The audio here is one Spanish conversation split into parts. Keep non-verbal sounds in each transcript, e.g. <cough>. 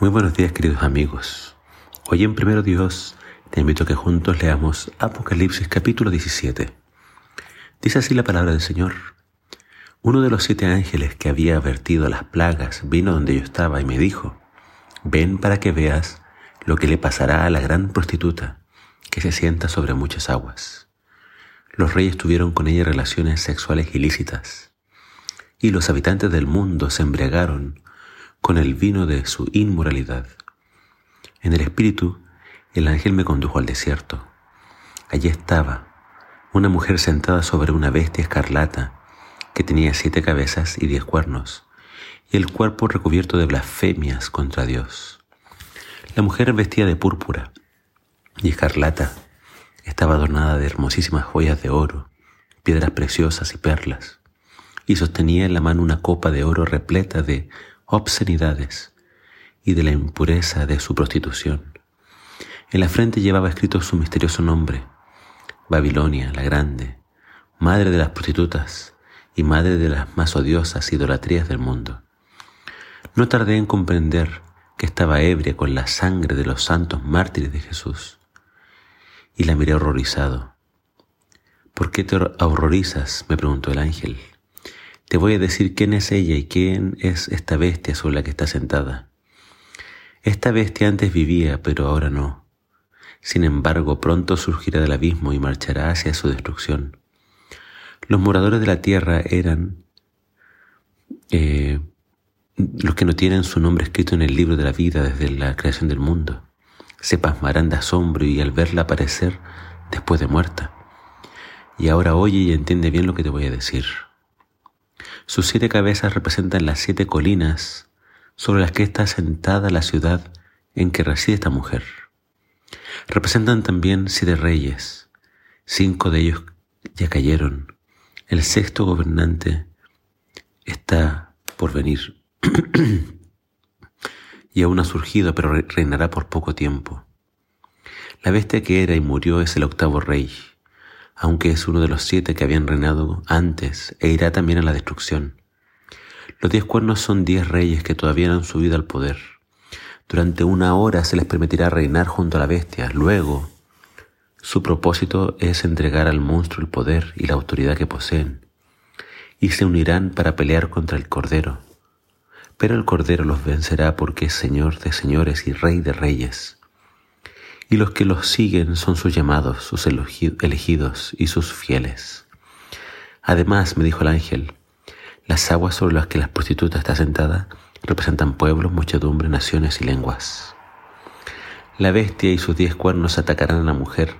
Muy buenos días queridos amigos. Hoy en Primero Dios te invito a que juntos leamos Apocalipsis capítulo 17. Dice así la palabra del Señor. Uno de los siete ángeles que había vertido las plagas vino donde yo estaba y me dijo, ven para que veas lo que le pasará a la gran prostituta que se sienta sobre muchas aguas. Los reyes tuvieron con ella relaciones sexuales ilícitas y los habitantes del mundo se embriagaron con el vino de su inmoralidad. En el espíritu, el ángel me condujo al desierto. Allí estaba una mujer sentada sobre una bestia escarlata que tenía siete cabezas y diez cuernos, y el cuerpo recubierto de blasfemias contra Dios. La mujer vestía de púrpura y escarlata estaba adornada de hermosísimas joyas de oro, piedras preciosas y perlas, y sostenía en la mano una copa de oro repleta de obscenidades y de la impureza de su prostitución. En la frente llevaba escrito su misterioso nombre, Babilonia la Grande, madre de las prostitutas y madre de las más odiosas idolatrías del mundo. No tardé en comprender que estaba ebria con la sangre de los santos mártires de Jesús. Y la miré horrorizado. ¿Por qué te horrorizas? me preguntó el ángel. Te voy a decir quién es ella y quién es esta bestia sobre la que está sentada. Esta bestia antes vivía, pero ahora no. Sin embargo, pronto surgirá del abismo y marchará hacia su destrucción. Los moradores de la tierra eran eh, los que no tienen su nombre escrito en el libro de la vida desde la creación del mundo. Se pasmarán de asombro y al verla aparecer después de muerta. Y ahora oye y entiende bien lo que te voy a decir. Sus siete cabezas representan las siete colinas sobre las que está sentada la ciudad en que reside esta mujer. Representan también siete reyes. Cinco de ellos ya cayeron. El sexto gobernante está por venir. <clears throat> y aún ha surgido, pero reinará por poco tiempo. La bestia que era y murió es el octavo rey aunque es uno de los siete que habían reinado antes, e irá también a la destrucción. Los diez cuernos son diez reyes que todavía no han subido al poder. Durante una hora se les permitirá reinar junto a la bestia. Luego, su propósito es entregar al monstruo el poder y la autoridad que poseen, y se unirán para pelear contra el Cordero. Pero el Cordero los vencerá porque es Señor de señores y Rey de reyes y los que los siguen son sus llamados, sus elegidos y sus fieles. Además, me dijo el ángel, las aguas sobre las que la prostituta está sentada representan pueblos, muchedumbre, naciones y lenguas. La bestia y sus diez cuernos atacarán a la mujer,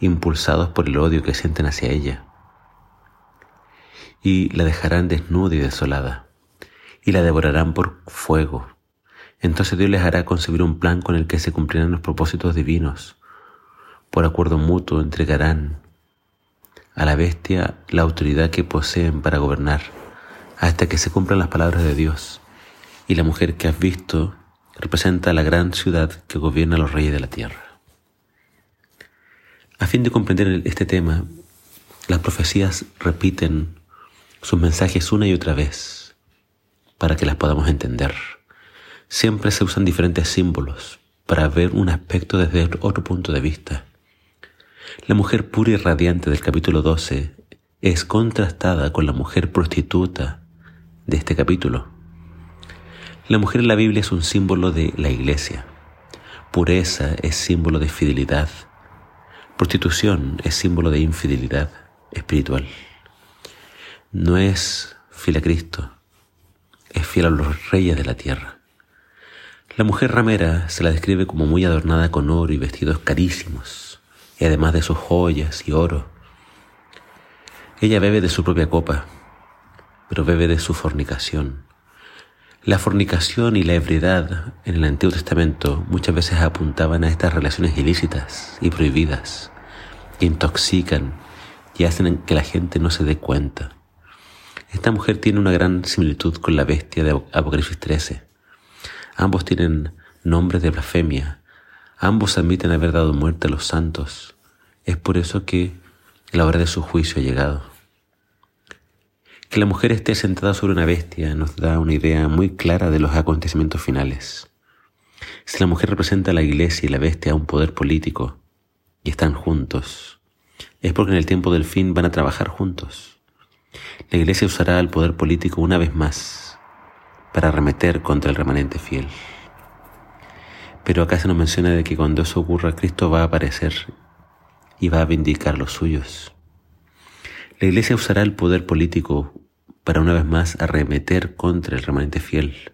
impulsados por el odio que sienten hacia ella, y la dejarán desnuda y desolada, y la devorarán por fuego entonces Dios les hará concebir un plan con el que se cumplirán los propósitos divinos. Por acuerdo mutuo entregarán a la bestia la autoridad que poseen para gobernar, hasta que se cumplan las palabras de Dios. Y la mujer que has visto representa la gran ciudad que gobierna los reyes de la tierra. A fin de comprender este tema, las profecías repiten sus mensajes una y otra vez para que las podamos entender. Siempre se usan diferentes símbolos para ver un aspecto desde otro punto de vista. La mujer pura y radiante del capítulo 12 es contrastada con la mujer prostituta de este capítulo. La mujer en la Biblia es un símbolo de la iglesia. Pureza es símbolo de fidelidad. Prostitución es símbolo de infidelidad espiritual. No es fiel a Cristo, es fiel a los reyes de la tierra. La mujer ramera se la describe como muy adornada con oro y vestidos carísimos, y además de sus joyas y oro. Ella bebe de su propia copa, pero bebe de su fornicación. La fornicación y la ebriedad en el Antiguo Testamento muchas veces apuntaban a estas relaciones ilícitas y prohibidas, que intoxican y hacen que la gente no se dé cuenta. Esta mujer tiene una gran similitud con la bestia de Apocalipsis 13 Ambos tienen nombres de blasfemia. Ambos admiten haber dado muerte a los santos. Es por eso que la hora de su juicio ha llegado. Que la mujer esté sentada sobre una bestia nos da una idea muy clara de los acontecimientos finales. Si la mujer representa a la iglesia y la bestia a un poder político y están juntos, es porque en el tiempo del fin van a trabajar juntos. La iglesia usará el poder político una vez más para arremeter contra el remanente fiel. Pero acá se nos menciona de que cuando eso ocurra, Cristo va a aparecer y va a vindicar los suyos. La iglesia usará el poder político para una vez más arremeter contra el remanente fiel.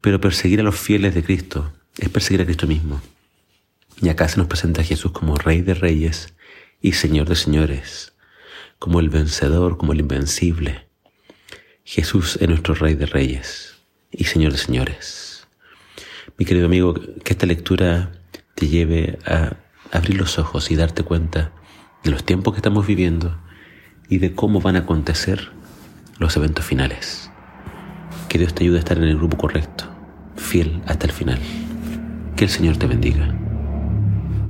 Pero perseguir a los fieles de Cristo es perseguir a Cristo mismo. Y acá se nos presenta a Jesús como Rey de Reyes y Señor de Señores, como el vencedor, como el invencible. Jesús es nuestro Rey de Reyes y Señor de Señores. Mi querido amigo, que esta lectura te lleve a abrir los ojos y darte cuenta de los tiempos que estamos viviendo y de cómo van a acontecer los eventos finales. Que Dios te ayude a estar en el grupo correcto, fiel hasta el final. Que el Señor te bendiga.